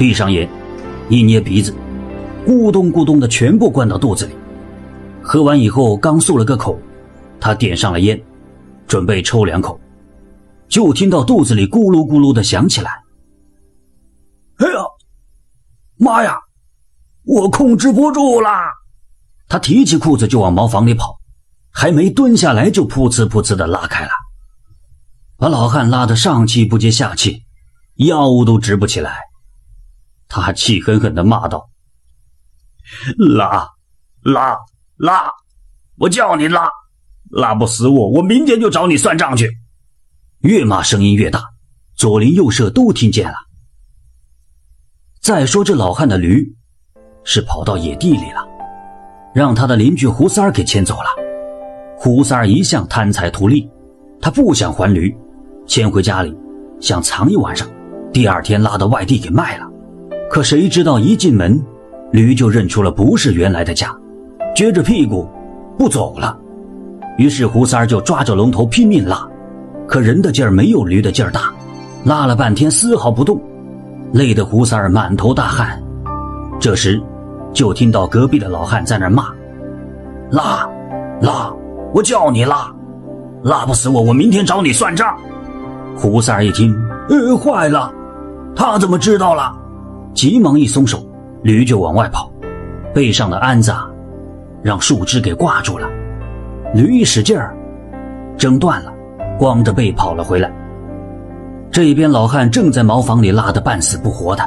闭上眼，一捏鼻子，咕咚咕咚的全部灌到肚子里。喝完以后，刚漱了个口，他点上了烟，准备抽两口，就听到肚子里咕噜咕噜的响起来。哎呀，妈呀，我控制不住啦！他提起裤子就往茅房里跑，还没蹲下来就噗呲噗呲的拉开了，把老汉拉得上气不接下气，腰都直不起来。他还气狠狠地骂道：“拉，拉，拉！我叫你拉，拉不死我，我明天就找你算账去。”越骂声音越大，左邻右舍都听见了。再说这老汉的驴，是跑到野地里了，让他的邻居胡三儿给牵走了。胡三儿一向贪财图利，他不想还驴，牵回家里，想藏一晚上，第二天拉到外地给卖了。可谁知道一进门，驴就认出了不是原来的家，撅着屁股不走了。于是胡三儿就抓着龙头拼命拉，可人的劲儿没有驴的劲儿大，拉了半天丝毫不动，累得胡三儿满头大汗。这时，就听到隔壁的老汉在那骂：“拉，拉，我叫你拉，拉不死我，我明天找你算账。”胡三儿一听，呃，坏了，他怎么知道了？急忙一松手，驴就往外跑，背上的鞍子让树枝给挂住了。驴一使劲儿，挣断了，光着背跑了回来。这一边老汉正在茅房里拉得半死不活的，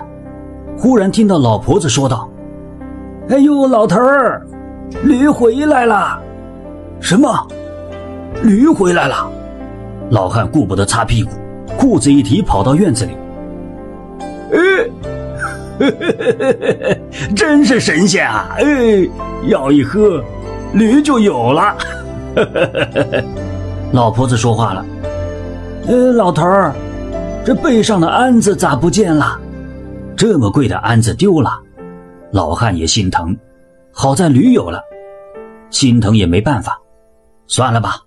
忽然听到老婆子说道：“哎呦，老头儿，驴回来了！”什么？驴回来了？老汉顾不得擦屁股，裤子一提，跑到院子里。真是神仙啊！哎，药一喝，驴就有了。老婆子说话了：“呃，老头儿，这背上的鞍子咋不见了？这么贵的鞍子丢了。”老汉也心疼，好在驴有了，心疼也没办法，算了吧。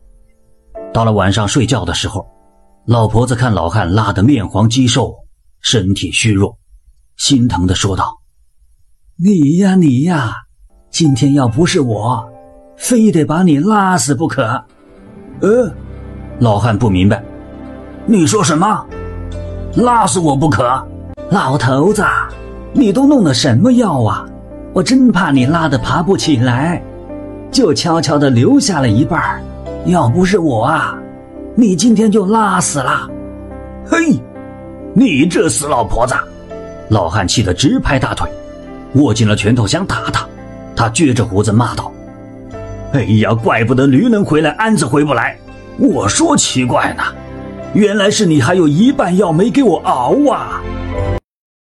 到了晚上睡觉的时候，老婆子看老汉拉得面黄肌瘦，身体虚弱。心疼的说道：“你呀，你呀，今天要不是我，非得把你拉死不可。”呃，老汉不明白，你说什么？拉死我不可？老头子，你都弄的什么药啊？我真怕你拉的爬不起来，就悄悄的留下了一半。要不是我啊，你今天就拉死了。嘿，你这死老婆子！老汉气得直拍大腿，握紧了拳头想打他。他撅着胡子骂道：“哎呀，怪不得驴能回来，鞍子回不来。我说奇怪呢，原来是你还有一半药没给我熬啊！”